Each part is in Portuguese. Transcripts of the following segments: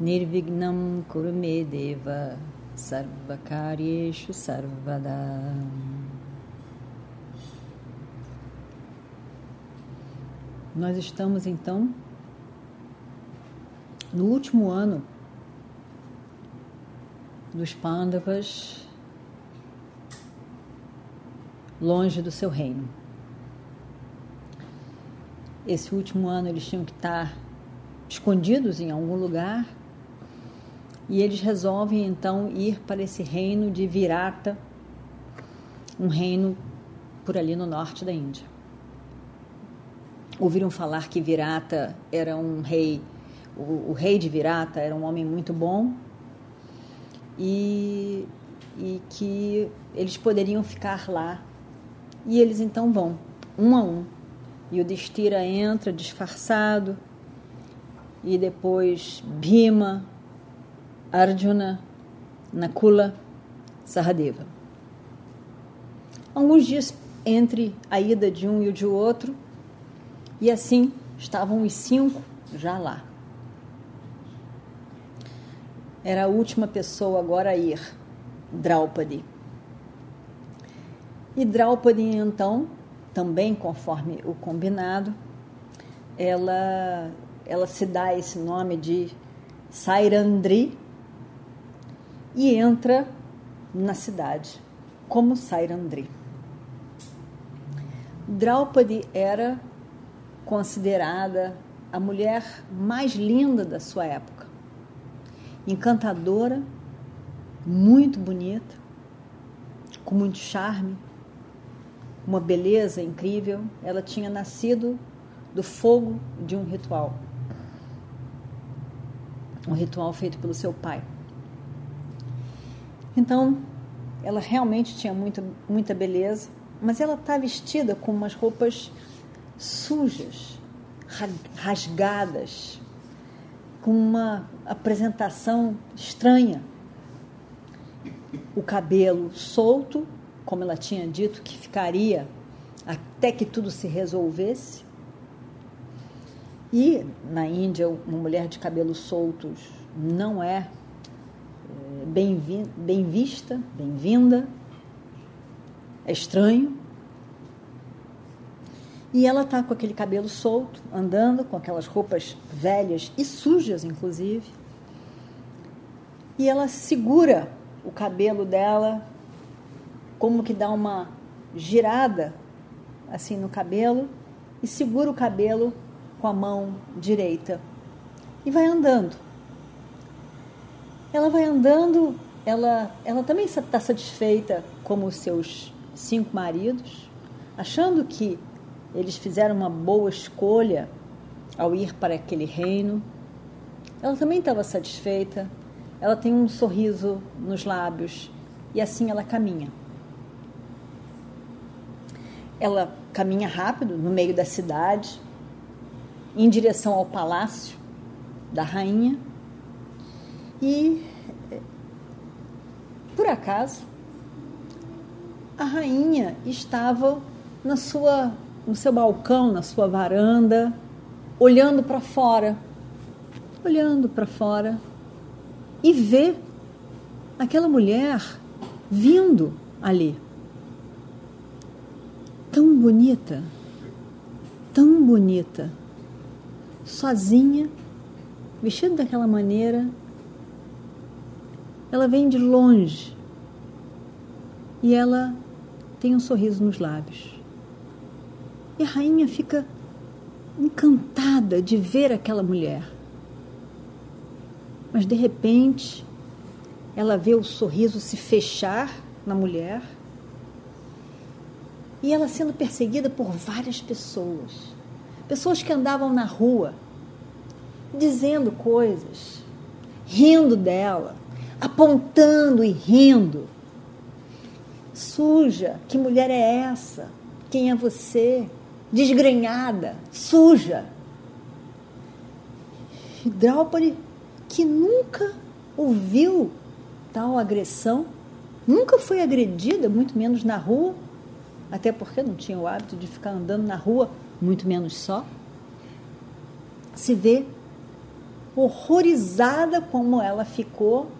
Nirvignam Kurumedeva Sarvakaryeshu Sarvada Nós estamos então no último ano dos Pandavas longe do seu reino. Esse último ano eles tinham que estar escondidos em algum lugar e eles resolvem então ir para esse reino de Virata, um reino por ali no norte da Índia ouviram falar que Virata era um rei, o, o, rei de Virata era um homem muito bom e, e que eles poderiam ficar lá. E eles então vão, um a um. E o Destira entra disfarçado, e depois Bhima, Arjuna, Nakula, Saradeva. Alguns dias entre a ida de um e o de outro, e assim estavam os cinco já lá. Era a última pessoa agora a ir, Draupadi. E Draupadi, então, também conforme o combinado, ela, ela se dá esse nome de Sairandri e entra na cidade como Sairandri. Draupadi era considerada a mulher mais linda da sua época. Encantadora, muito bonita, com muito charme, uma beleza incrível. Ela tinha nascido do fogo de um ritual. Um ritual feito pelo seu pai. Então, ela realmente tinha muita, muita beleza, mas ela está vestida com umas roupas sujas, rasgadas, com uma apresentação estranha. O cabelo solto, como ela tinha dito que ficaria até que tudo se resolvesse. E na Índia, uma mulher de cabelos soltos não é, bem, bem vista, bem-vinda, é estranho. E ela está com aquele cabelo solto, andando com aquelas roupas velhas e sujas, inclusive. E ela segura o cabelo dela, como que dá uma girada assim no cabelo, e segura o cabelo com a mão direita. E vai andando. Ela vai andando, ela, ela também está satisfeita como os seus cinco maridos, achando que eles fizeram uma boa escolha ao ir para aquele reino. Ela também estava satisfeita. Ela tem um sorriso nos lábios e assim ela caminha. Ela caminha rápido no meio da cidade, em direção ao palácio da rainha. E, por acaso, a rainha estava na sua no seu balcão, na sua varanda, olhando para fora, olhando para fora e vê aquela mulher vindo ali. Tão bonita, tão bonita, sozinha, vestida daquela maneira. Ela vem de longe e ela tem um sorriso nos lábios. E a rainha fica encantada de ver aquela mulher. Mas de repente, ela vê o sorriso se fechar na mulher e ela sendo perseguida por várias pessoas. Pessoas que andavam na rua dizendo coisas, rindo dela, apontando e rindo. Suja, que mulher é essa? Quem é você? Desgrenhada, suja. E que nunca ouviu tal agressão, nunca foi agredida, muito menos na rua, até porque não tinha o hábito de ficar andando na rua, muito menos só, se vê horrorizada como ela ficou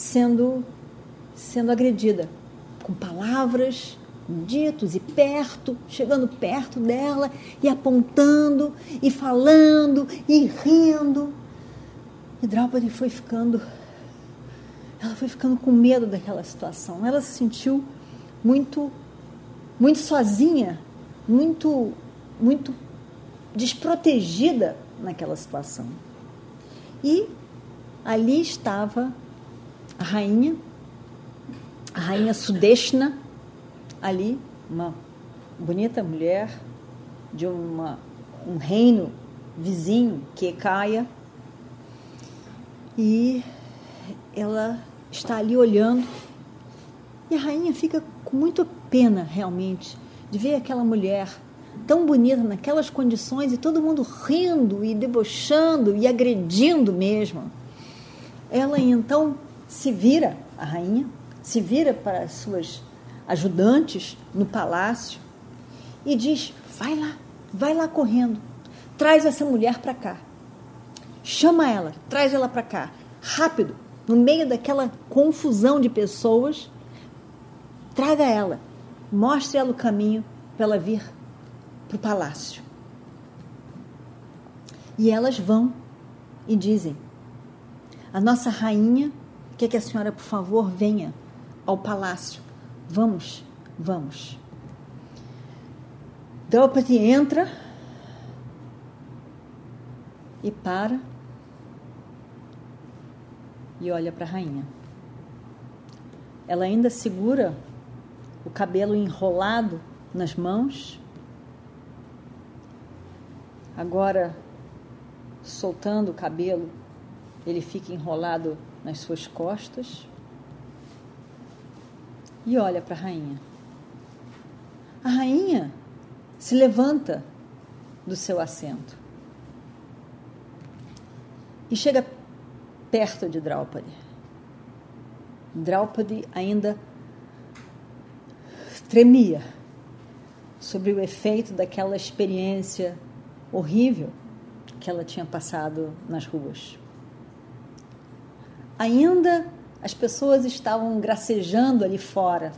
sendo sendo agredida com palavras ditos e perto, chegando perto dela e apontando e falando e rindo. E Draupadi foi ficando ela foi ficando com medo daquela situação. Ela se sentiu muito muito sozinha, muito muito desprotegida naquela situação. E ali estava a rainha, a rainha Sudeshna, ali, uma bonita mulher de uma, um reino vizinho, que é Caia, e ela está ali olhando, e a rainha fica com muita pena realmente de ver aquela mulher tão bonita naquelas condições e todo mundo rindo e debochando e agredindo mesmo. Ela então se vira, a rainha, se vira para as suas ajudantes no palácio e diz: vai lá, vai lá correndo, traz essa mulher para cá. Chama ela, traz ela para cá, rápido, no meio daquela confusão de pessoas, traga ela, mostre ela o caminho para ela vir para o palácio. E elas vão e dizem: A nossa rainha quer que a senhora, por favor, venha ao palácio. Vamos, vamos. Draupadi entra e para e olha para a rainha. Ela ainda segura o cabelo enrolado nas mãos Agora, soltando o cabelo, ele fica enrolado nas suas costas e olha para a rainha. A rainha se levanta do seu assento e chega perto de Draupadi. Draupadi ainda tremia sobre o efeito daquela experiência horrível que ela tinha passado nas ruas. Ainda as pessoas estavam gracejando ali fora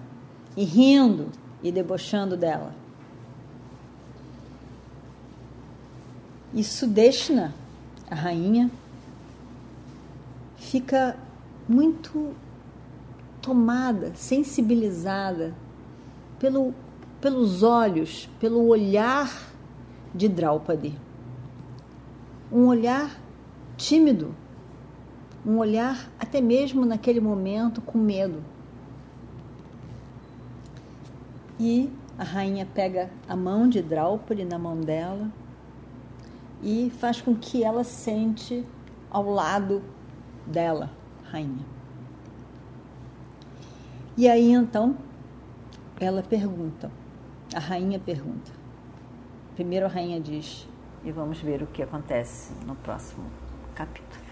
e rindo e debochando dela. E Sudeshna, a rainha, fica muito tomada, sensibilizada pelo, pelos olhos, pelo olhar de Draupadi. Um olhar tímido, um olhar até mesmo naquele momento com medo. E a rainha pega a mão de Draupadi na mão dela e faz com que ela sente ao lado dela, rainha. E aí então ela pergunta, a rainha pergunta: Primeiro a rainha diz, e vamos ver o que acontece no próximo capítulo.